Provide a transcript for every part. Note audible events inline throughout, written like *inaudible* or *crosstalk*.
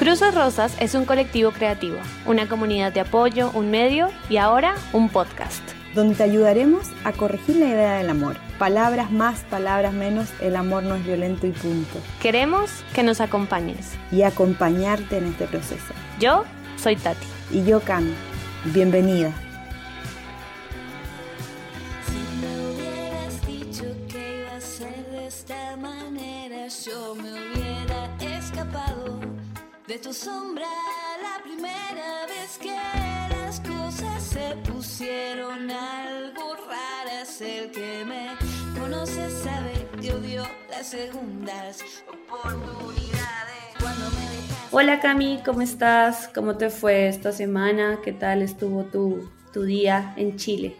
Cruces Rosas es un colectivo creativo, una comunidad de apoyo, un medio y ahora un podcast. Donde te ayudaremos a corregir la idea del amor. Palabras más, palabras menos, el amor no es violento y punto. Queremos que nos acompañes. Y acompañarte en este proceso. Yo soy Tati. Y yo Cami. Bienvenida. De tu sombra la primera vez que las cosas se pusieron algo raras. El que me conoce sabe que odio las segundas oportunidades. Cuando me dejas. Hola Cami, ¿cómo estás? ¿Cómo te fue esta semana? ¿Qué tal estuvo tu, tu día en Chile?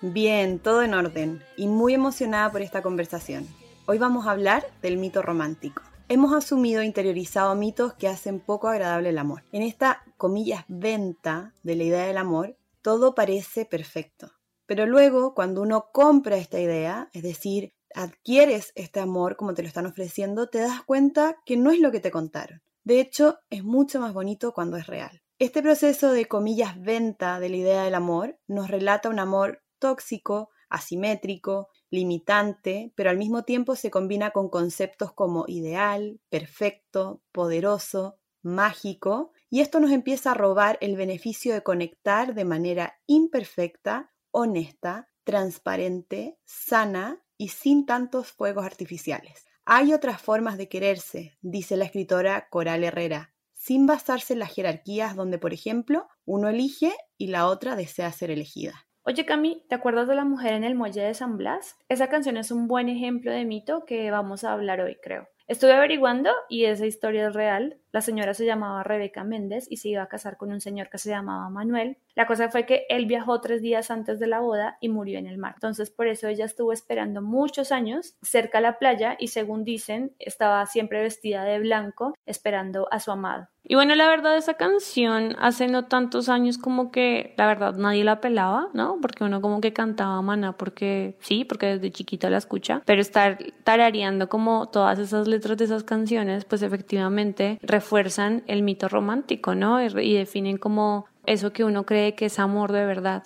Bien, todo en orden y muy emocionada por esta conversación. Hoy vamos a hablar del mito romántico. Hemos asumido e interiorizado mitos que hacen poco agradable el amor. En esta, comillas, venta de la idea del amor, todo parece perfecto. Pero luego, cuando uno compra esta idea, es decir, adquieres este amor como te lo están ofreciendo, te das cuenta que no es lo que te contaron. De hecho, es mucho más bonito cuando es real. Este proceso de comillas venta de la idea del amor nos relata un amor tóxico, asimétrico, limitante, pero al mismo tiempo se combina con conceptos como ideal, perfecto, poderoso, mágico, y esto nos empieza a robar el beneficio de conectar de manera imperfecta, honesta, transparente, sana y sin tantos fuegos artificiales. Hay otras formas de quererse, dice la escritora Coral Herrera, sin basarse en las jerarquías donde, por ejemplo, uno elige y la otra desea ser elegida. Oye Cami, ¿te acuerdas de la mujer en el muelle de San Blas? Esa canción es un buen ejemplo de mito que vamos a hablar hoy, creo. Estuve averiguando y esa historia es real. La señora se llamaba Rebeca Méndez y se iba a casar con un señor que se llamaba Manuel. La cosa fue que él viajó tres días antes de la boda y murió en el mar. Entonces por eso ella estuvo esperando muchos años cerca a la playa y según dicen estaba siempre vestida de blanco esperando a su amado. Y bueno, la verdad esa canción hace no tantos años como que la verdad nadie la pelaba, ¿no? Porque uno como que cantaba mana porque sí, porque desde chiquita la escucha, pero estar tarareando como todas esas letras de esas canciones, pues efectivamente refuerzan el mito romántico, ¿no? Y definen como eso que uno cree que es amor de verdad.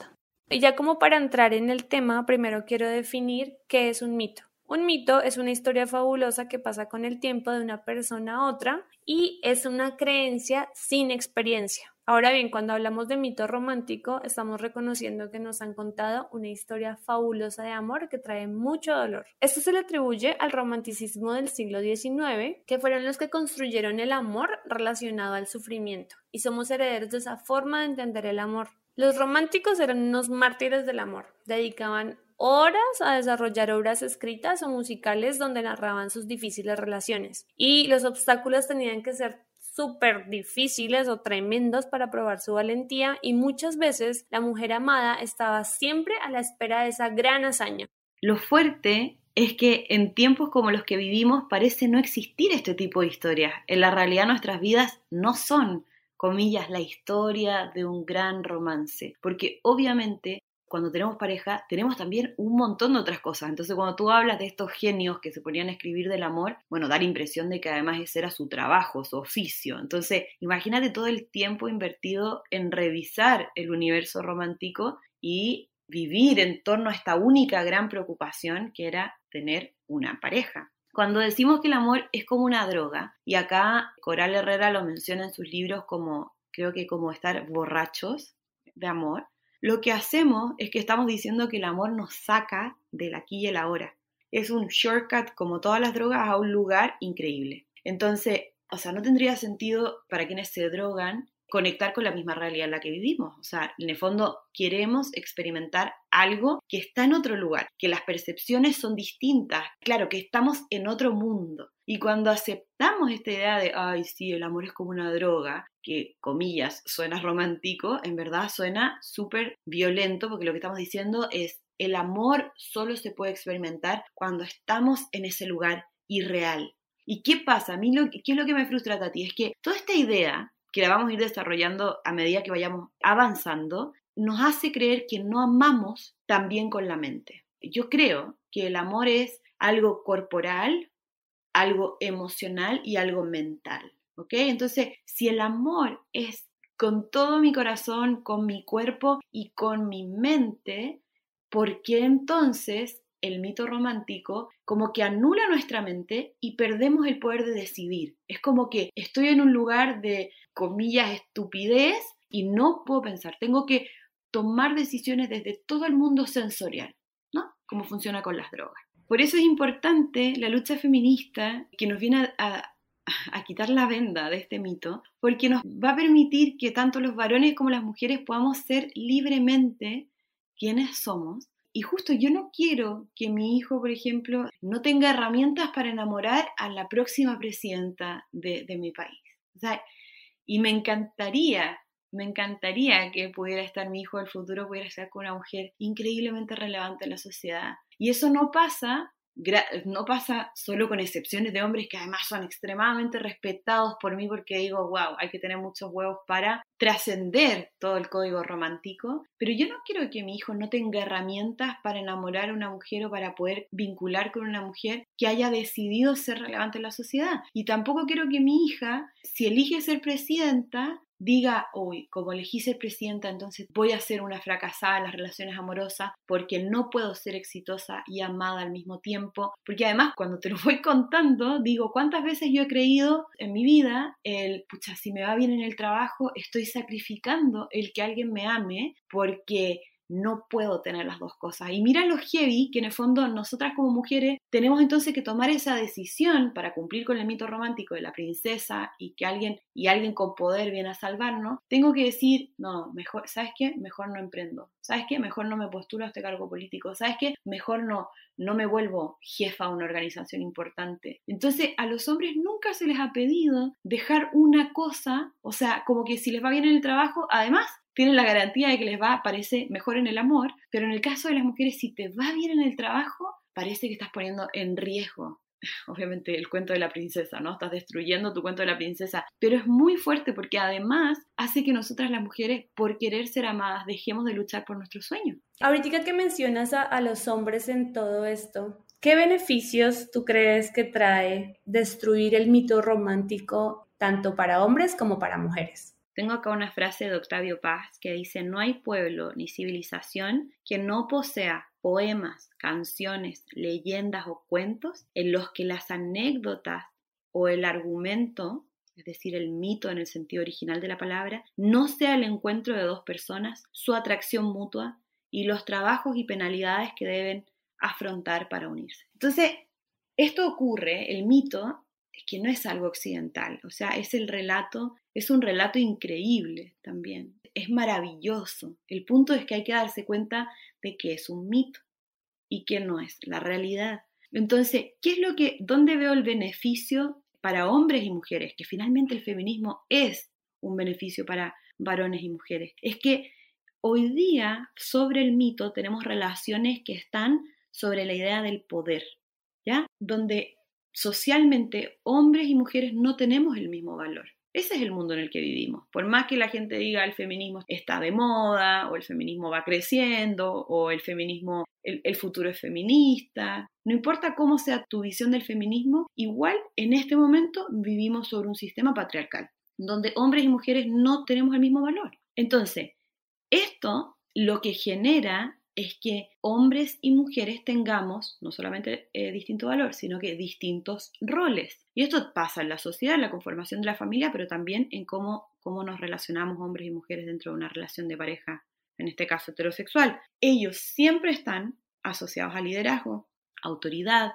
Y ya como para entrar en el tema, primero quiero definir qué es un mito. Un mito es una historia fabulosa que pasa con el tiempo de una persona a otra y es una creencia sin experiencia. Ahora bien, cuando hablamos de mito romántico, estamos reconociendo que nos han contado una historia fabulosa de amor que trae mucho dolor. Esto se le atribuye al romanticismo del siglo XIX, que fueron los que construyeron el amor relacionado al sufrimiento, y somos herederos de esa forma de entender el amor. Los románticos eran unos mártires del amor, dedicaban horas a desarrollar obras escritas o musicales donde narraban sus difíciles relaciones. Y los obstáculos tenían que ser súper difíciles o tremendos para probar su valentía y muchas veces la mujer amada estaba siempre a la espera de esa gran hazaña. Lo fuerte es que en tiempos como los que vivimos parece no existir este tipo de historias. En la realidad nuestras vidas no son, comillas, la historia de un gran romance, porque obviamente cuando tenemos pareja, tenemos también un montón de otras cosas. Entonces, cuando tú hablas de estos genios que se ponían a escribir del amor, bueno, da la impresión de que además ese era su trabajo, su oficio. Entonces, imagínate todo el tiempo invertido en revisar el universo romántico y vivir en torno a esta única gran preocupación que era tener una pareja. Cuando decimos que el amor es como una droga, y acá Coral Herrera lo menciona en sus libros como, creo que como estar borrachos de amor, lo que hacemos es que estamos diciendo que el amor nos saca del aquí y el ahora. Es un shortcut, como todas las drogas, a un lugar increíble. Entonces, o sea, no tendría sentido para quienes se drogan conectar con la misma realidad en la que vivimos. O sea, en el fondo queremos experimentar algo que está en otro lugar, que las percepciones son distintas, claro, que estamos en otro mundo. Y cuando aceptamos esta idea de, ay, sí, el amor es como una droga, que, comillas, suena romántico, en verdad suena súper violento, porque lo que estamos diciendo es, el amor solo se puede experimentar cuando estamos en ese lugar irreal. ¿Y qué pasa? A mí, lo, ¿qué es lo que me frustra, Tati? Es que toda esta idea, que la vamos a ir desarrollando a medida que vayamos avanzando, nos hace creer que no amamos también con la mente. Yo creo que el amor es algo corporal, algo emocional y algo mental. ¿ok? Entonces, si el amor es con todo mi corazón, con mi cuerpo y con mi mente, ¿por qué entonces el mito romántico como que anula nuestra mente y perdemos el poder de decidir? Es como que estoy en un lugar de, comillas, estupidez y no puedo pensar, tengo que tomar decisiones desde todo el mundo sensorial, ¿no? Como funciona con las drogas. Por eso es importante la lucha feminista que nos viene a, quitar la venda de este mito, porque nos va a permitir que tanto los varones como las mujeres podamos ser libremente quienes somos. Y justo yo no quiero que mi hijo, por ejemplo, no tenga herramientas para enamorar a la próxima presidenta de, mi país. Y me encantaría, me encantaría que pudiera estar mi hijo del futuro, pudiera estar con una mujer increíblemente relevante en la sociedad. Y eso no pasa no pasa solo con excepciones de hombres que además son extremadamente respetados por mí porque digo, wow, hay que tener muchos huevos para trascender todo el código romántico, pero yo no quiero que mi hijo no tenga herramientas para enamorar a una mujer o para poder vincular con una mujer que haya decidido ser relevante en la sociedad. Y tampoco quiero que mi hija, si elige ser presidenta, diga, hoy, como elegí ser presidenta, entonces voy a ser una fracasada en las relaciones amorosas porque no puedo ser exitosa y amada al mismo tiempo. Porque además, cuando te lo voy *laughs* contando, digo, ¿cuántas veces yo he creído en mi vida el, pucha, si me va bien en el trabajo, estoy sacrificando el que alguien me ame porque no puedo tener las dos cosas. Y mira lo heavy que en el fondo nosotras como mujeres tenemos entonces que tomar esa decisión para cumplir con el mito romántico de la princesa y que alguien y alguien con poder viene a salvarnos. Tengo que decir, no, mejor, ¿sabes qué? Mejor no emprendo. ¿Sabes qué? Mejor no me postulo a este cargo político. ¿Sabes qué? Mejor no no me vuelvo jefa de una organización importante. Entonces, a los hombres nunca se les ha pedido dejar una cosa, o sea, como que si les va bien en el trabajo, además tienen la garantía de que les va, parece mejor en el amor, pero en el caso de las mujeres, si te va bien en el trabajo, parece que estás poniendo en riesgo *laughs* obviamente el cuento de la princesa, ¿no? Estás destruyendo tu cuento de la princesa, pero es muy fuerte porque además hace que nosotras las mujeres, por querer ser amadas, dejemos de luchar por nuestros sueños. Ahorita que mencionas a, a los hombres en todo esto, ¿qué beneficios tú crees que trae destruir el mito romántico tanto para hombres como para mujeres? Tengo acá una frase de Octavio Paz que dice, no hay pueblo ni civilización que no posea poemas, canciones, leyendas o cuentos en los que las anécdotas o el argumento, es decir, el mito en el sentido original de la palabra, no sea el encuentro de dos personas, su atracción mutua y los trabajos y penalidades que deben afrontar para unirse. Entonces, esto ocurre, el mito, es que no es algo occidental, o sea, es el relato, es un relato increíble también, es maravilloso. El punto es que hay que darse cuenta de que es un mito y que no es la realidad. Entonces, ¿qué es lo que, dónde veo el beneficio para hombres y mujeres? Que finalmente el feminismo es un beneficio para varones y mujeres. Es que hoy día sobre el mito tenemos relaciones que están sobre la idea del poder, ¿ya? Donde socialmente hombres y mujeres no tenemos el mismo valor. Ese es el mundo en el que vivimos. Por más que la gente diga el feminismo está de moda, o el feminismo va creciendo, o el feminismo, el, el, futuro es feminista, no importa cómo sea tu visión del feminismo, igual en este momento vivimos sobre un sistema patriarcal, donde hombres y mujeres no tenemos el mismo valor. Entonces, esto lo que genera es que hombres y mujeres tengamos no solamente eh, distinto valor, sino que distintos roles. Y esto pasa en la sociedad, en la conformación de la familia, pero también en cómo, cómo nos relacionamos hombres y mujeres dentro de una relación de pareja, en este caso heterosexual. Ellos siempre están asociados a liderazgo, autoridad,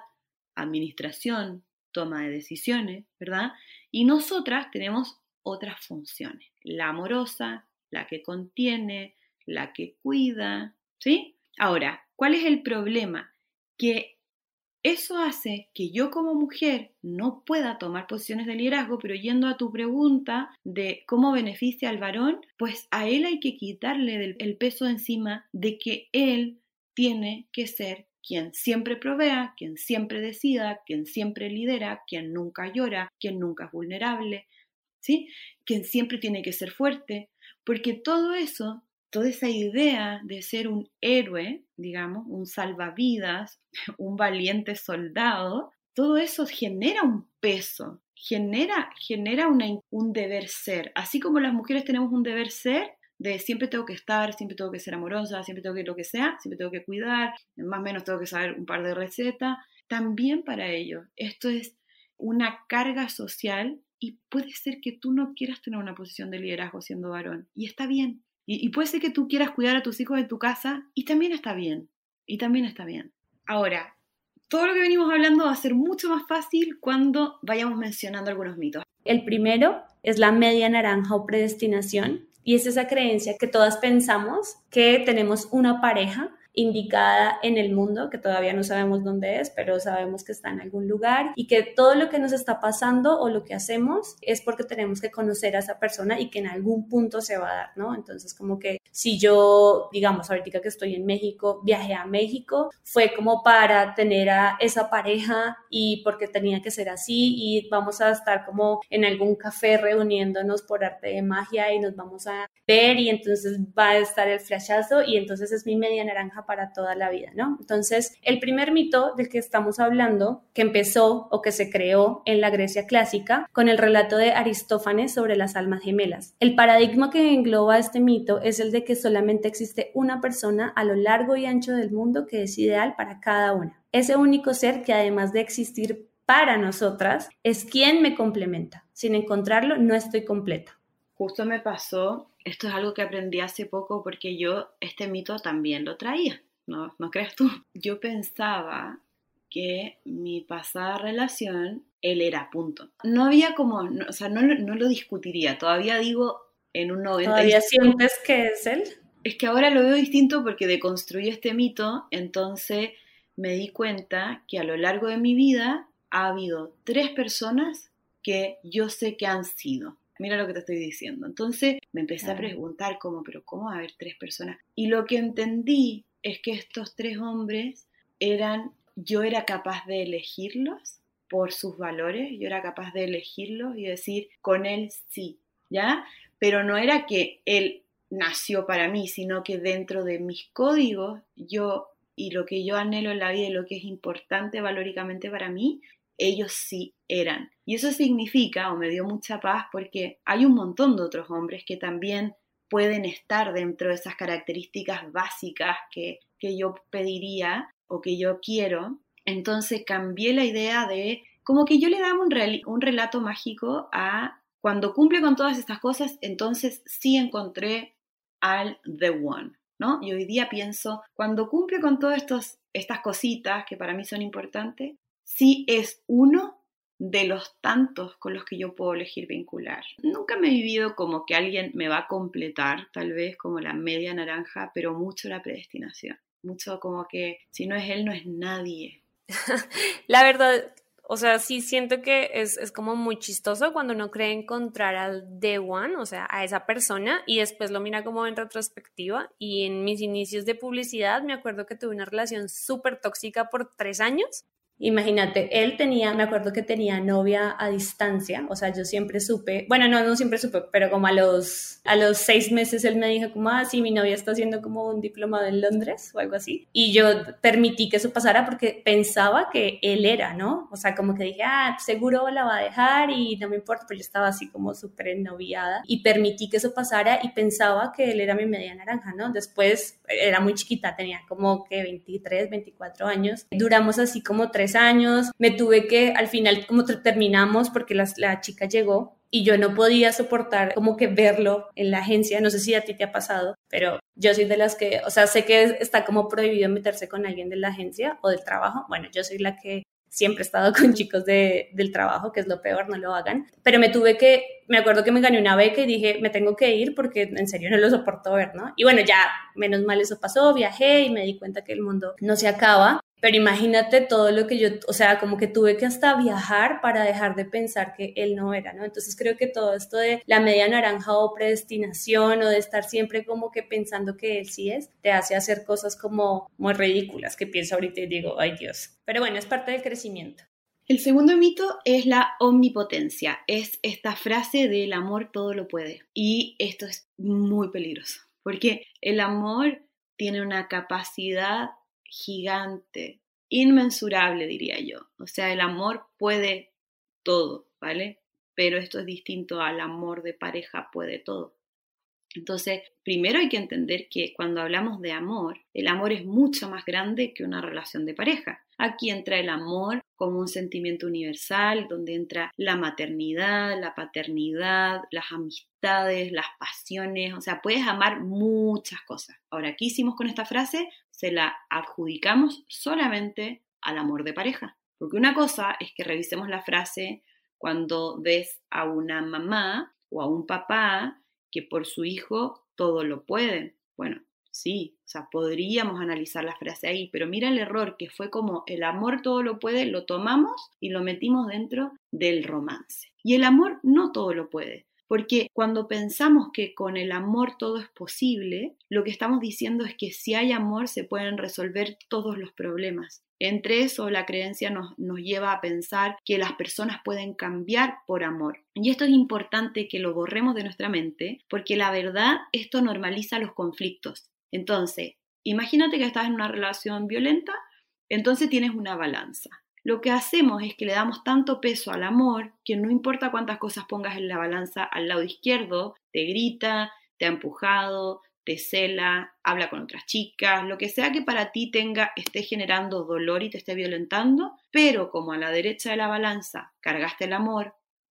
administración, toma de decisiones, ¿verdad? Y nosotras tenemos otras funciones, la amorosa, la que contiene, la que cuida, ¿Sí? Ahora, ¿cuál es el problema? Que eso hace que yo como mujer no pueda tomar posiciones de liderazgo, pero yendo a tu pregunta de cómo beneficia al varón, pues a él hay que quitarle el peso encima de que él tiene que ser quien siempre provea, quien siempre decida, quien siempre lidera, quien nunca llora, quien nunca es vulnerable, ¿sí? Quien siempre tiene que ser fuerte, porque todo eso toda esa idea de ser un héroe, digamos, un salvavidas, *laughs* un valiente soldado, todo eso genera un peso genera, genera un deber ser. Así como las mujeres tenemos un deber ser, de siempre tengo que estar, siempre tengo que ser amorosa, siempre tengo que lo que sea, siempre tengo que cuidar, más o menos tengo que saber un par de recetas. También para ellos, esto es una carga social y puede ser que tú no quieras tener una posición de liderazgo siendo varón y está bien. Y, y puede ser que tú quieras cuidar a tus hijos en tu casa y también está bien. Y también está bien. Ahora, todo lo que venimos hablando va a ser mucho más fácil cuando vayamos mencionando algunos mitos. El primero es la media naranja o predestinación, y es esa creencia que todas pensamos que tenemos una pareja indicada en el mundo, que todavía no sabemos dónde es, pero sabemos que está en algún lugar y que todo lo que nos está pasando o lo que hacemos es porque tenemos que conocer a esa persona y que en algún punto se va a dar, ¿no? Entonces, como que si yo, digamos, ahorita que estoy en México, viajé a México, fue como para tener a esa pareja y porque tenía que ser así y vamos a estar como en algún café reuniéndonos por arte de magia y nos vamos a ver y entonces va a estar el flashazo y entonces es mi media naranja para toda la vida, ¿no? Entonces, el primer mito del que estamos hablando, que empezó o que se creó en la Grecia clásica, con el relato de Aristófanes sobre las almas gemelas. El paradigma que engloba este mito es el de que solamente existe una persona a lo largo y ancho del mundo que es ideal para cada una. Ese único ser que además de existir para nosotras, es quien me complementa. Sin encontrarlo, no estoy completa. Justo me pasó esto es algo que aprendí hace poco porque yo este mito también lo traía, ¿no, ¿no crees tú? *laughs* Yo pensaba que mi pasada relación, él era punto. No había como, o sea, no, no, lo discutiría, todavía digo en un 90%. ¿Todavía sientes que es él? Es que ahora lo veo distinto porque deconstruí este mito, entonces me di cuenta que a lo largo de mi vida ha habido tres personas que yo sé que han sido mira lo que te estoy diciendo. Entonces me empecé a preguntar cómo, pero ¿cómo va a haber tres personas? Y lo que entendí es que estos tres hombres eran, yo era capaz de elegirlos por sus valores, yo era capaz de elegirlos y decir, con él sí, ¿ya? Pero no era que él nació para mí, sino que dentro de mis códigos, yo y lo que yo anhelo en la vida y lo que es importante valóricamente para mí, ellos sí eran. Y eso significa, o me dio mucha paz, porque hay un montón de otros hombres que también pueden estar dentro de esas características básicas que, yo pediría o que yo quiero. Entonces cambié la idea de, como que yo le daba un, un relato mágico a cuando cumple con todas estas cosas, entonces sí encontré al The One, ¿no? Y hoy día pienso, cuando cumple con todas estas cositas que para mí son importantes, sí es uno de los tantos con los que yo puedo elegir vincular. Nunca me he vivido como que alguien me va a completar, tal vez como la media naranja, pero mucho la predestinación. Mucho como que si no es él, no es nadie. *laughs* la verdad, o sea, sí siento que es, es, como muy chistoso cuando uno cree encontrar al The One, o sea, a esa persona, y después lo mira como en retrospectiva. Y en mis inicios de publicidad me acuerdo que tuve una relación súper tóxica por tres años Imagínate, él tenía, me acuerdo que tenía novia a distancia, o sea, yo siempre supe, bueno, no, no siempre supe, pero como a los, a los seis meses él me dijo como, ah, sí, mi novia está haciendo como un diplomado en Londres o algo así. Y yo permití que eso pasara porque pensaba que él era, ¿no? O sea, como que dije, ah, seguro la va a dejar y no me importa, pero yo estaba así como súper ennoviada y permití que eso pasara y pensaba que él era mi media naranja, ¿no? Después era muy chiquita, tenía como que 23, 24 años. Duramos así como tres años, me tuve que, al final como terminamos porque la, la chica llegó y yo no podía soportar como que verlo en la agencia, no sé si a ti te ha pasado, pero yo soy de las que, o sea, sé que está como prohibido meterse con alguien de la agencia o del trabajo, bueno, yo soy la que siempre he estado *laughs* con chicos de, del trabajo, que es lo peor, no lo hagan, pero me tuve que, me acuerdo que me gané una beca y dije, me tengo que ir porque en serio no lo soporto ver, ¿no? Y bueno, ya, menos mal eso pasó, viajé y me di cuenta que el mundo no se acaba, pero imagínate todo lo que yo, o sea, como que tuve que hasta viajar para dejar de pensar que él no era, ¿no? Entonces creo que todo esto de la media naranja o predestinación o de estar siempre como que pensando que él sí es, te hace hacer cosas como muy ridículas que pienso ahorita y digo, ay Dios. Pero bueno, es parte del crecimiento. El segundo mito es la omnipotencia. Es esta frase del amor todo lo puede. Y esto es muy peligroso, porque el amor tiene una capacidad gigante, inmensurable, diría yo. O sea, el amor puede todo. ¿vale? Pero esto es distinto al amor de pareja puede todo. Entonces, primero hay que entender que cuando hablamos de amor, el amor es mucho más grande que una relación de pareja. Aquí entra el amor como un sentimiento universal, donde entra la maternidad, la paternidad, las amistades, las pasiones, o sea, puedes amar muchas cosas. Ahora, ¿qué hicimos con esta frase? Se la adjudicamos solamente al amor de pareja. Porque una cosa es que revisemos la frase cuando ves a una mamá o a un papá que por su hijo todo lo puede. Bueno, sí, o sea, podríamos analizar la frase ahí, pero mira el error que fue como el amor todo lo puede, lo tomamos y lo metimos dentro del romance. Y el amor no todo lo puede. Porque cuando pensamos que con el amor todo es posible, lo que estamos diciendo es que si hay amor se pueden resolver todos los problemas. Entre eso, la creencia nos, nos, lleva a pensar que las personas pueden cambiar por amor. Y esto es importante que lo borremos de nuestra mente, porque la verdad, esto normaliza los conflictos. Entonces, imagínate que estás en una relación violenta, entonces tienes una balanza. Lo que hacemos es que le damos tanto peso al amor que no importa cuántas cosas pongas en la balanza al lado izquierdo, te grita, te ha empujado, te cela, habla con otras chicas, lo que sea que para ti tenga, esté generando dolor y te esté violentando, pero como a la derecha de la balanza cargaste el amor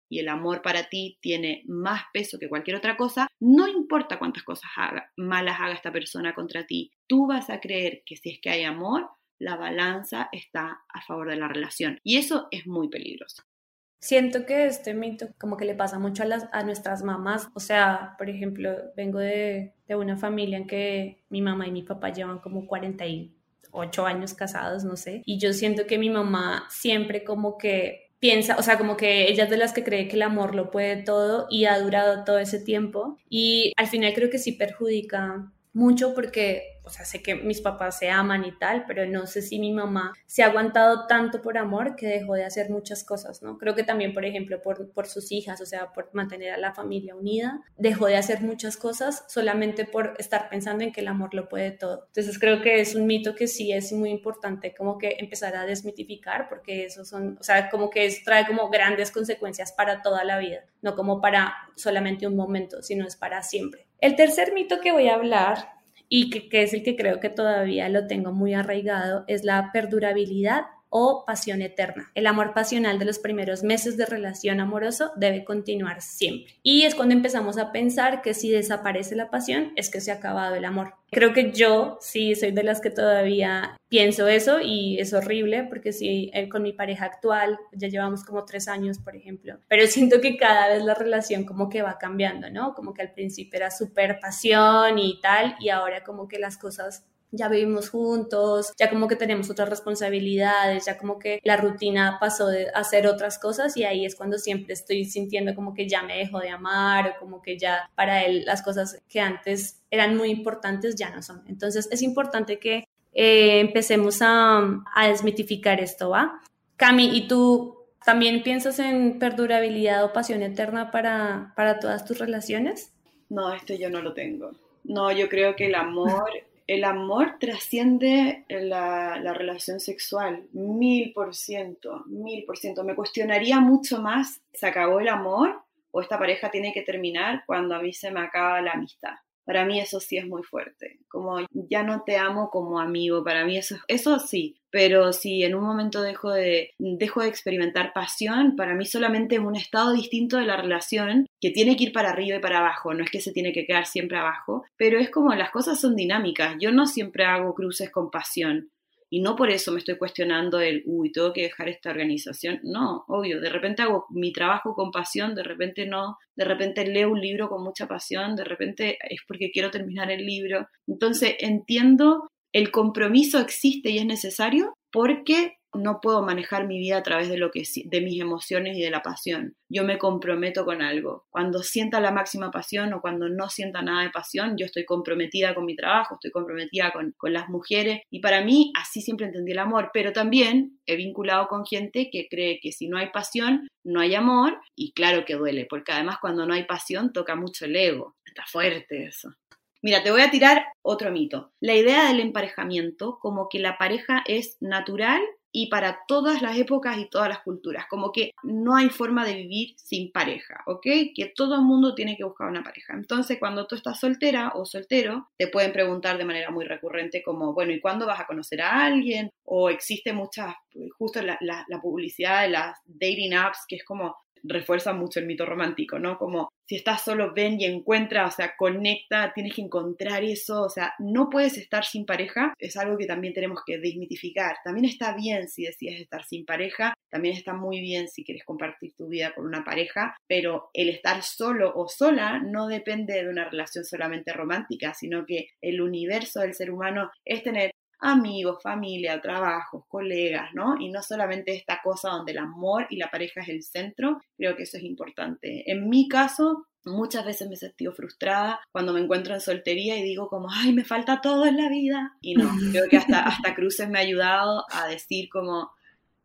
y el amor para ti tiene más peso que cualquier otra cosa, no importa cuántas cosas malas haga esta persona contra ti, tú vas a creer que si es que hay amor, la balanza está a favor de la relación. Y eso es muy peligroso. Siento que este mito como que le pasa mucho a, las, a nuestras mamás. O sea, por ejemplo, vengo de, de una familia en que mi mamá y mi papá llevan como 48 años casados, no sé. Y yo siento que mi mamá siempre como que piensa, o sea, como que ella es de las que cree que el amor lo puede todo y ha durado todo ese tiempo. Y al final creo que sí perjudica mucho porque, o sea, sé que mis papás se aman y tal, pero no sé si mi mamá se ha aguantado tanto por amor que dejó de hacer muchas cosas, ¿no? Creo que también, por ejemplo, por, por sus hijas, o sea, por mantener a la familia unida, dejó de hacer muchas cosas solamente por estar pensando en que el amor lo puede todo. Entonces creo que es un mito que sí es muy importante como que empezar a desmitificar porque eso son, o sea, como que trae como grandes consecuencias para toda la vida, no como para solamente un momento, sino es para siempre. El tercer mito que voy a hablar y que, que, es el que creo que todavía lo tengo muy arraigado es la perdurabilidad o pasión eterna. El amor pasional de los primeros meses de relación amoroso debe continuar siempre. Y es cuando empezamos a pensar que si desaparece la pasión es que se ha acabado el amor. Creo que yo sí soy de las que todavía pienso eso y es horrible porque sí, eh, con mi pareja actual ya llevamos como tres años, por ejemplo, pero siento que cada vez la relación como que va cambiando, ¿no? Como que al principio era súper pasión y tal y ahora como que las cosas ya vivimos juntos, ya como que tenemos otras responsabilidades, ya como que la rutina pasó de hacer otras cosas y ahí es cuando siempre estoy sintiendo como que ya me dejo de amar o como que ya para él las cosas que antes eran muy importantes ya no son. Entonces es importante que eh, empecemos a, a desmitificar esto, ¿va? Cami, ¿y tú también piensas en perdurabilidad o pasión eterna para, para todas tus relaciones? No, esto yo no lo tengo. No, yo creo que el amor el amor trasciende la, la, relación sexual, mil por ciento, mil por ciento. Me cuestionaría mucho más, ¿se acabó el amor o esta pareja tiene que terminar cuando a mí se me acaba la amistad? Para mí eso sí es muy fuerte, como ya no te amo como amigo, para mí eso, eso sí, pero si en un momento dejo de, dejo de experimentar pasión, para mí solamente es un estado distinto de la relación que tiene que ir para arriba y para abajo, no es que se tiene que quedar siempre abajo, pero es como las cosas son dinámicas, yo no siempre hago cruces con pasión, y no por eso me estoy cuestionando el, uy, tengo que dejar esta organización. No, obvio, de repente hago mi trabajo con pasión, de repente no, de repente leo un libro con mucha pasión, de repente es porque quiero terminar el libro. Entonces entiendo, el compromiso existe y es necesario porque no puedo manejar mi vida a través de lo que de mis emociones y de la pasión. Yo me comprometo con algo. Cuando sienta la máxima pasión o cuando no sienta nada de pasión, yo estoy comprometida con mi trabajo, estoy comprometida con, con las mujeres y para mí así siempre entendí el amor, pero también he vinculado con gente que cree que si no hay pasión, no hay amor y claro que duele, porque además cuando no hay pasión toca mucho el ego. Está fuerte eso. Mira, te voy a tirar otro mito. La idea del emparejamiento como que la pareja es natural y para todas las épocas y todas las culturas. Como que no hay forma de vivir sin pareja, ¿ok? Que todo el mundo tiene que buscar una pareja. Entonces, cuando tú estás soltera o soltero, te pueden preguntar de manera muy recurrente como, bueno, ¿y cuándo vas a conocer a alguien? O existe mucha, justo la, la publicidad de las dating apps, que es como, refuerza mucho el mito romántico, ¿no? Como si estás solo, ven y encuentra, o sea, conecta, tienes que encontrar eso, o sea, no puedes estar sin pareja, es algo que también tenemos que desmitificar. También está bien si decides estar sin pareja, también está muy bien si quieres compartir tu vida con una pareja, pero el estar solo o sola no depende de una relación solamente romántica, sino que el universo del ser humano es tener amigos, familia, trabajos, colegas, ¿no? Y no solamente esta cosa donde el amor y la pareja es el centro, creo que eso es importante. En mi caso, Muchas veces me he sentido frustrada cuando me encuentro en soltería y digo como, ay, me falta todo en la vida. Y no, *laughs* creo que hasta, hasta Cruces me ha ayudado a decir como,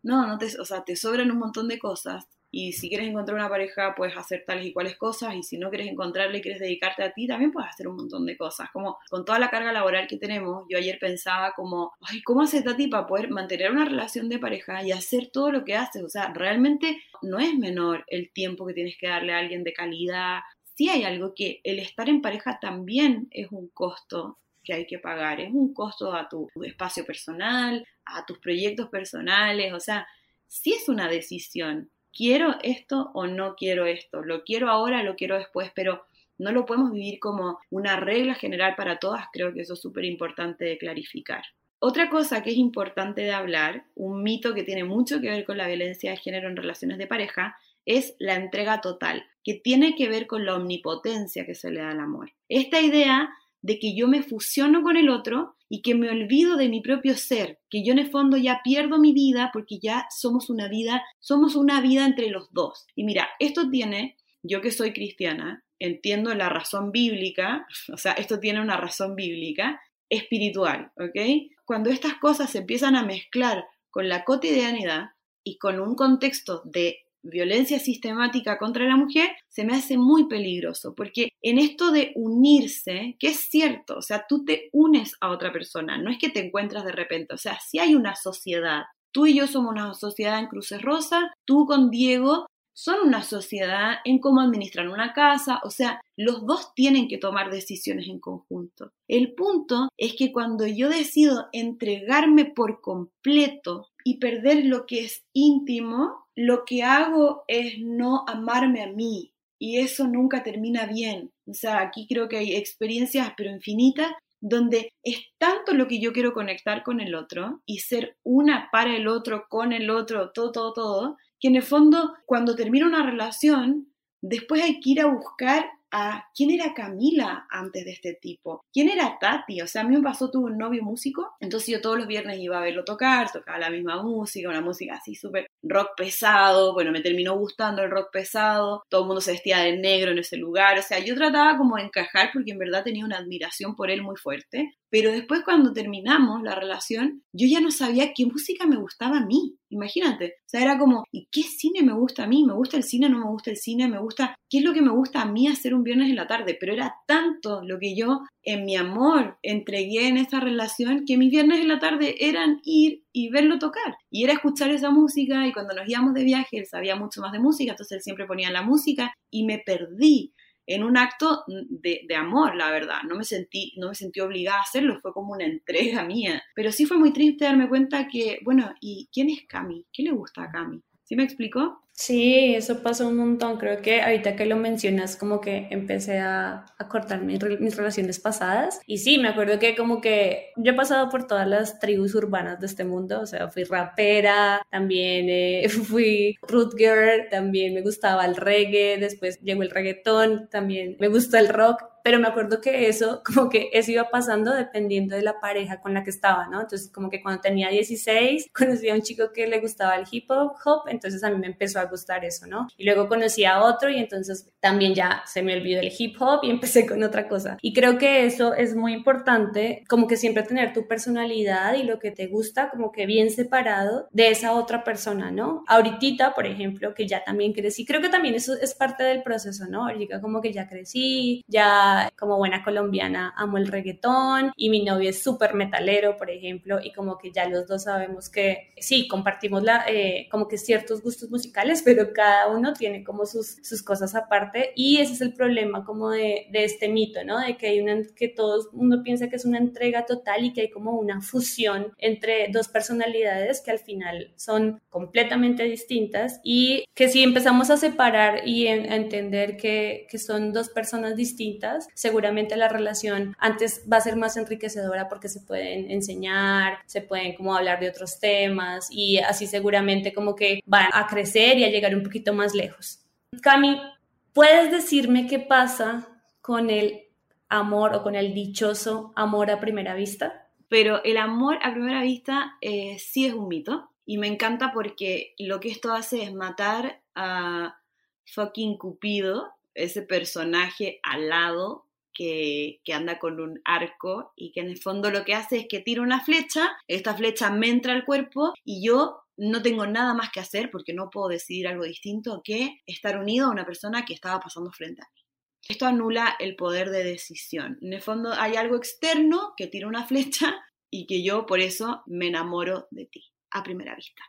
no, no te, o sea, te sobran un montón de cosas, y si quieres encontrar una pareja, puedes hacer tales y cuales cosas. Y si no quieres encontrarle y quieres dedicarte a ti, también puedes hacer un montón de cosas. Como con toda la carga laboral que tenemos, yo ayer pensaba como, ay, ¿cómo hace Tati para poder mantener una relación de pareja y hacer todo lo que haces? O sea, realmente no es menor el tiempo que tienes que darle a alguien de calidad. Sí hay algo que el estar en pareja también es un costo que hay que pagar. Es un costo a tu espacio personal, a tus proyectos personales. O sea, sí es una decisión quiero esto o no quiero esto, lo quiero ahora, lo quiero después, pero no lo podemos vivir como una regla general para todas, creo que eso es súper importante de clarificar. Otra cosa que es importante de hablar, un mito que tiene mucho que ver con la violencia de género en relaciones de pareja, es la entrega total, que tiene que ver con la omnipotencia que se le da al amor. Esta idea de que yo me fusiono con el otro y que me olvido de mi propio ser, que yo en el fondo ya pierdo mi vida porque ya somos una vida, somos una vida entre los dos. Y mira, esto tiene, yo que soy cristiana, entiendo la razón bíblica, *laughs* o sea, esto tiene una razón bíblica espiritual, ¿ok? Cuando estas cosas se empiezan a mezclar con la cotidianidad y con un contexto de violencia sistemática contra la mujer, se me hace muy peligroso, porque en esto de unirse, que es cierto, o sea, tú te unes a otra persona, no es que te encuentras de repente, o sea, si hay una sociedad, tú y yo somos una sociedad en Cruces Rosa, tú con Diego son una sociedad en cómo administrar una casa, o sea, los dos tienen que tomar decisiones en conjunto. El punto es que cuando yo decido entregarme por completo y perder lo que es íntimo, lo que hago es no amarme a mí y eso nunca termina bien. O sea, aquí creo que hay experiencias, pero infinitas, donde es tanto lo que yo quiero conectar con el otro y ser una para el otro, con el otro, todo, todo, todo, que en el fondo cuando termina una relación, después hay que ir a buscar a quién era Camila antes de este tipo, quién era Tati, o sea, a mí me pasó, tuve un novio músico, entonces yo todos los viernes iba a verlo tocar, tocaba la misma música, una música así súper rock pesado, bueno, me terminó gustando el rock pesado, todo el mundo se vestía de negro en ese lugar, o sea, yo trataba como de encajar porque en verdad tenía una admiración por él muy fuerte, pero después cuando terminamos la relación, yo ya no sabía qué música me gustaba a mí. Imagínate. O sea, era como, ¿y qué cine me gusta a mí? ¿Me gusta el cine? ¿No me gusta el cine? ¿Me gusta? ¿Qué es lo que me gusta a mí hacer un viernes en la tarde? Pero era tanto lo que yo en mi amor entregué en esa relación que mis viernes en la tarde eran ir y verlo tocar. Y era escuchar esa música y cuando nos íbamos de viaje él sabía mucho más de música, entonces él siempre ponía la música y me perdí en un acto de, de, amor, la verdad. No me, sentí, no me sentí obligada a hacerlo, fue como una entrega mía. Pero sí fue muy triste darme cuenta que, bueno, ¿y quién es Cami? ¿Qué le gusta a Cami? ¿Sí me explicó? Sí, eso pasó un montón. Creo que ahorita que lo mencionas, como que empecé a, a cortar mis, relaciones pasadas. Y sí, me acuerdo que como que yo he pasado por todas las tribus urbanas de este mundo. O sea, fui rapera, también eh, *laughs* fui root girl, también me gustaba el reggae, después llegó el reggaetón, también me gusta el rock pero me acuerdo que eso, *laughs* como que eso iba pasando dependiendo de la pareja con la que estaba, ¿no? Entonces, como que cuando tenía 16, *laughs* conocí a un chico que le gustaba el hip hop, entonces a mí me empezó a gustar eso, ¿no? Y luego conocí a otro y entonces también ya se me olvidó el hip hop y *laughs* empecé con otra cosa. Y creo que eso es muy importante, como que siempre tener tu personalidad y lo que te gusta como que bien separado de esa otra persona, ¿no? Ahorita, por ejemplo, que ya también crecí, creo que también eso es parte del proceso, ¿no? Ahorita como que ya crecí, ya como buena colombiana amo el reggaetón y mi novio es súper metalero, por ejemplo, y como que ya los dos sabemos que sí, compartimos la, eh, como que ciertos gustos musicales, *laughs* pero cada uno tiene como sus, sus cosas aparte y ese es el problema como de, de este mito, ¿no? De que hay una, que todo mundo piensa que es una entrega total y que hay como una fusión entre dos personalidades que al final son completamente distintas y que si empezamos a separar y a entender que, que son dos personas distintas, seguramente la relación antes va a ser más enriquecedora porque se pueden enseñar, se pueden como hablar de otros temas y así seguramente como que van a crecer y a llegar un poquito más lejos. Cami, ¿puedes decirme qué pasa con el amor o con el dichoso amor a primera vista? Pero el amor a primera vista eh, sí es un mito y me encanta porque lo que esto hace es matar a fucking Cupido, ese personaje alado que, que, anda con un arco y que en el fondo lo que hace es que tira una flecha, esta flecha me entra al cuerpo y yo no tengo nada más que hacer porque no puedo decidir algo distinto que estar unido a una persona que estaba pasando frente a mí. Esto anula el poder de decisión. En el fondo hay algo externo que tira una flecha y que yo por eso me enamoro de ti a primera vista.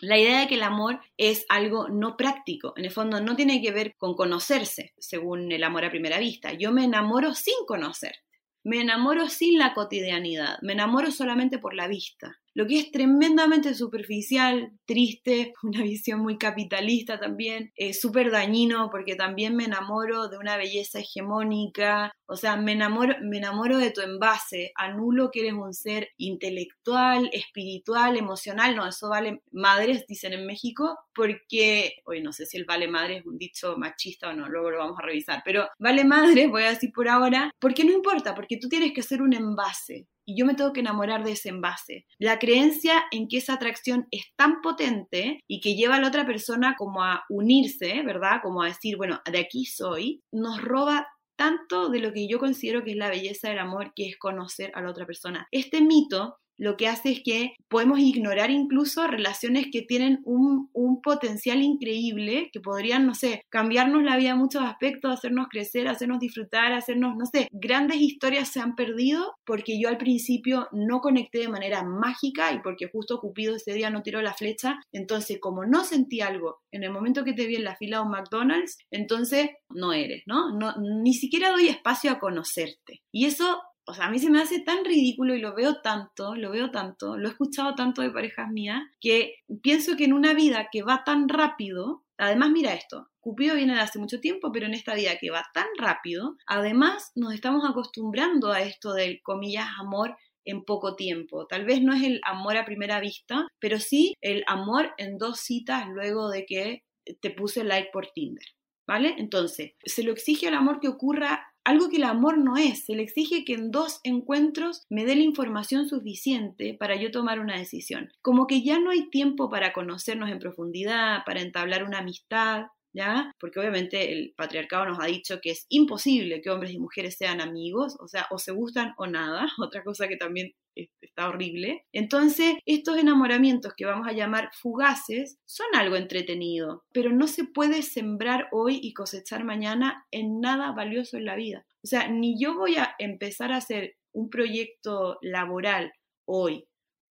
La idea de que el amor es algo no práctico, en el fondo no tiene que ver con conocerse, según el amor a primera vista. Yo me enamoro sin conocer, me enamoro sin la cotidianidad, me enamoro solamente por la vista lo que es tremendamente superficial, triste, *laughs* una visión muy capitalista también, es súper dañino porque también me enamoro de una belleza hegemónica, o sea, me enamoro, me enamoro de tu envase, anulo que eres un ser intelectual, espiritual, emocional, no, eso vale madres, dicen en México, porque, hoy no sé si el vale madre es un dicho machista o no, luego lo vamos a revisar, pero vale madre, voy a decir por ahora, porque no importa, porque tú tienes que ser un envase, y yo me tengo que enamorar de ese envase. La creencia en que esa atracción es tan potente y que lleva a la otra persona como a unirse, ¿verdad? Como a decir, bueno, de aquí soy, nos roba tanto de lo que yo considero que es la belleza del amor, que es conocer a la otra persona. Este mito lo que hace es que podemos ignorar incluso relaciones que tienen un, potencial increíble, que podrían, no sé, cambiarnos la vida en muchos aspectos, hacernos crecer, hacernos disfrutar, hacernos, no sé, grandes historias se han perdido porque yo al principio no conecté de manera mágica y porque justo Cupido ese día no tiró la flecha, entonces como no sentí algo en el momento que te vi en la fila de un McDonald's, entonces no eres, ¿no? no ni siquiera doy espacio a conocerte. Y eso o sea, a mí se me hace tan ridículo y lo veo tanto, lo veo tanto, lo he escuchado tanto de parejas mías, que pienso que en una vida que va tan rápido, además mira esto, Cupido viene de hace mucho tiempo, pero en esta vida que va tan rápido, además nos estamos acostumbrando a esto del, comillas, amor en poco tiempo. Tal vez no es el amor a primera vista, pero sí el amor en dos citas luego de que te puse like por Tinder. ¿Vale? Entonces, se lo exige al amor que ocurra algo que el amor no es. Se le exige que en dos encuentros me dé la información suficiente para yo tomar una decisión. Como que ya no hay tiempo para conocernos en profundidad, para entablar una amistad, ¿ya? Porque obviamente el patriarcado nos ha dicho que es imposible que hombres y mujeres sean amigos, o sea, o se gustan o nada, *laughs* otra cosa que también está horrible. Entonces, estos enamoramientos que vamos a llamar fugaces son algo entretenido, pero no se puede sembrar hoy y cosechar mañana en nada valioso en la vida. O sea, ni yo voy a empezar a hacer un proyecto laboral hoy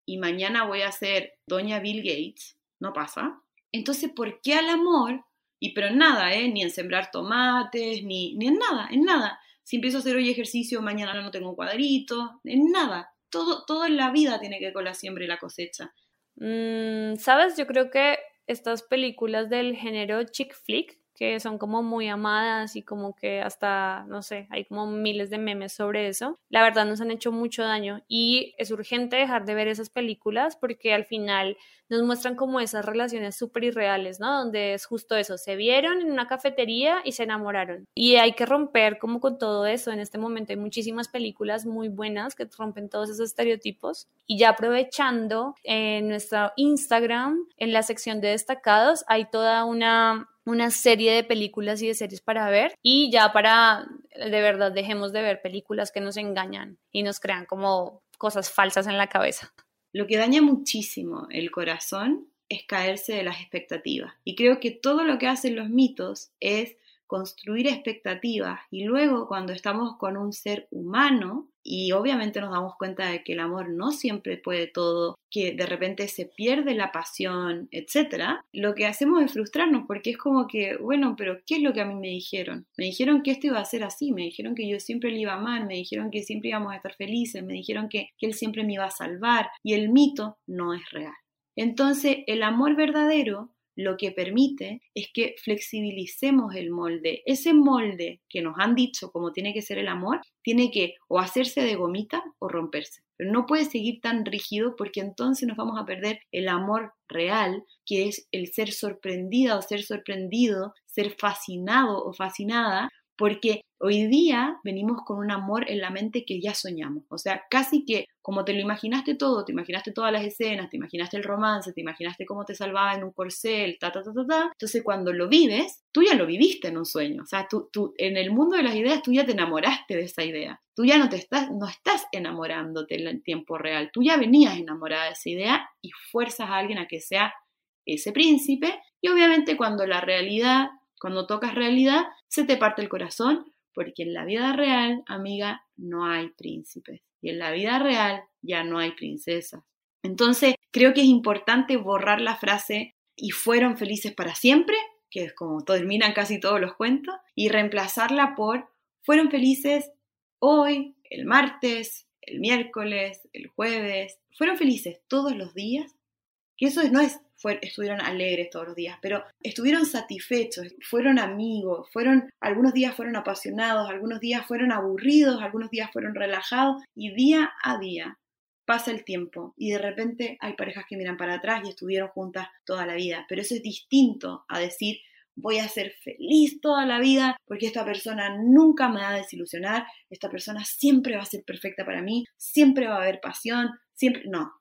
y mañana voy a ser doña Bill Gates, no pasa. Entonces, ¿por qué al amor y pero en nada, ¿eh? Ni en sembrar tomates, ni, ni en nada, en nada. Si empiezo a hacer hoy ejercicio, mañana no tengo cuadrito, en nada. Todo, todo en la vida tiene que ver con la siembra y la cosecha. Mm, ¿Sabes? Yo creo que estas películas del género chick flick, que son como muy amadas y como que hasta, no sé, hay como miles de memes sobre eso, la verdad nos han hecho mucho daño y es urgente dejar de ver esas películas porque al final nos muestran como esas relaciones súper irreales, ¿no? Donde es justo eso, se vieron en una cafetería y se enamoraron. Y hay que romper como con todo eso. En este momento hay muchísimas películas muy buenas que rompen todos esos estereotipos. Y ya aprovechando en nuestro Instagram, en la sección de destacados, hay toda una una serie de películas y de series para ver y ya para de verdad dejemos de ver películas que nos engañan y nos crean como cosas falsas en la cabeza. Lo que daña muchísimo el corazón es caerse de las expectativas. Y creo que todo lo que hacen los mitos es construir expectativas y luego cuando estamos con un ser humano y obviamente nos damos cuenta de que el amor no siempre puede todo, que de repente se pierde la pasión, etcétera, lo que hacemos es frustrarnos porque es como que, bueno, pero ¿qué es lo que a mí me dijeron? Me dijeron que esto iba a ser así, me dijeron que yo siempre le iba a amar, me dijeron que siempre íbamos a estar felices, me dijeron que, que él siempre me iba a salvar y el mito no es real. Entonces, el amor verdadero lo que permite es que flexibilicemos el molde. Ese molde que nos han dicho cómo tiene que ser el amor, tiene que o hacerse de gomita o romperse. Pero no puede seguir tan rígido porque entonces nos vamos a perder el amor real, que es el ser sorprendida o ser sorprendido, ser fascinado o fascinada porque hoy día venimos con un amor en la mente que ya soñamos, o sea, casi que como te lo imaginaste todo, te imaginaste todas las escenas, te imaginaste el romance, te imaginaste cómo te salvaba en un corcel, ta, ta, ta, ta, ta, entonces cuando lo vives, tú ya lo viviste en un sueño, o sea, tú, tú en el mundo de las ideas tú ya te enamoraste de esa idea, tú ya no te estás, no estás enamorándote en tiempo real, tú ya venías enamorada de esa idea y fuerzas a alguien a que sea ese príncipe. Y obviamente cuando la realidad cuando tocas realidad, se te parte el corazón, porque en la vida real, amiga, no hay príncipes. Y en la vida real ya no hay princesas. Entonces, creo que es importante borrar la frase y fueron felices para siempre, que es como terminan casi todos los cuentos, y reemplazarla por fueron felices hoy, el martes, el miércoles, el jueves, fueron felices todos los días, que eso no es estuvieron alegres todos los días, pero estuvieron satisfechos, fueron amigos, fueron, algunos días fueron apasionados, algunos días fueron aburridos, algunos días fueron relajados y día a día pasa el tiempo y de repente hay parejas que miran para atrás y estuvieron juntas toda la vida, pero eso es distinto a decir voy a ser feliz toda la vida porque esta persona nunca me va a desilusionar, esta persona siempre va a ser perfecta para mí, siempre va a haber pasión, siempre no.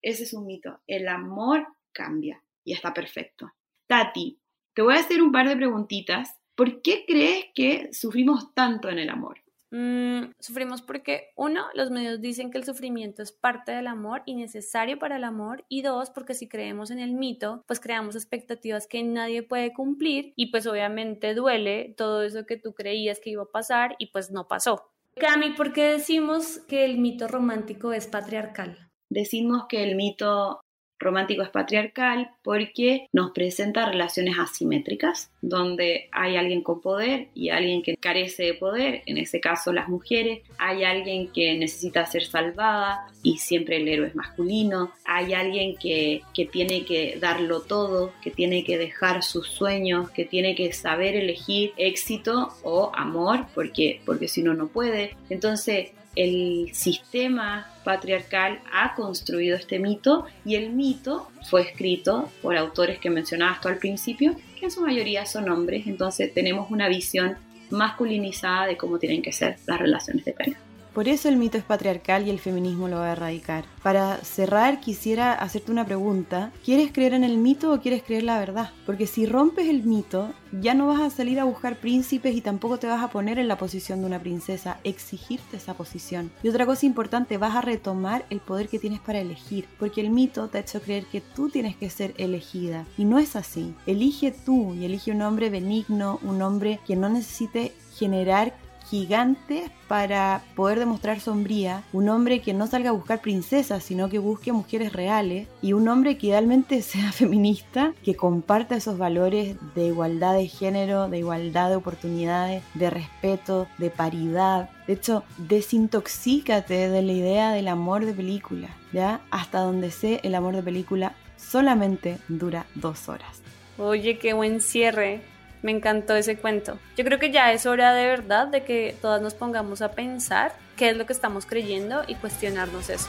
Ese es un mito. El amor cambia y está perfecto. Tati, te voy a hacer un par de preguntitas. ¿Por qué crees que sufrimos tanto en el amor? Mm, sufrimos porque, uno, los medios dicen que el sufrimiento es parte del amor y necesario para el amor, y dos, porque si creemos en el mito, pues creamos expectativas que nadie puede cumplir y pues obviamente duele todo eso que tú creías que iba a pasar y pues no pasó. Cami, ¿por qué decimos que el mito romántico es patriarcal? Decimos que el mito romántico es patriarcal porque nos presenta relaciones asimétricas, donde hay alguien con poder y alguien que carece de poder, en ese caso las mujeres, hay alguien que necesita ser salvada y siempre el héroe es masculino, hay alguien que, que tiene que darlo todo, que tiene que dejar sus sueños, que tiene que saber elegir éxito o amor, porque, porque si no, no puede. Entonces, el sistema patriarcal ha construido este mito y el mito fue escrito por autores que mencionabas tú al principio, que en su mayoría son hombres, entonces tenemos una visión masculinizada de cómo tienen que ser las relaciones de pareja. Por eso el mito es patriarcal y el feminismo lo va a erradicar. Para cerrar, quisiera hacerte una pregunta. ¿Quieres creer en el mito o quieres creer la verdad? Porque si rompes el mito, ya no vas a salir a buscar príncipes y tampoco te vas a poner en la posición de una princesa, exigirte esa posición. Y otra cosa importante, vas a retomar el poder que tienes para elegir, porque el mito te ha hecho creer que tú tienes que ser elegida. Y no es así. Elige tú y elige un hombre benigno, un hombre que no necesite generar gigante para poder demostrar sombría, un hombre que no salga a buscar princesas, sino que busque mujeres reales, y un hombre que idealmente *laughs* sea feminista, que comparta esos valores de igualdad de género, de igualdad de oportunidades, de respeto, de paridad. De hecho, desintoxícate de la idea del amor de película, ¿ya? Hasta donde sé, el amor de película solamente dura dos horas. Oye, qué buen cierre. Me encantó ese cuento. Yo creo que ya es hora de verdad de que todas nos pongamos a pensar qué es lo que estamos creyendo y cuestionarnos eso.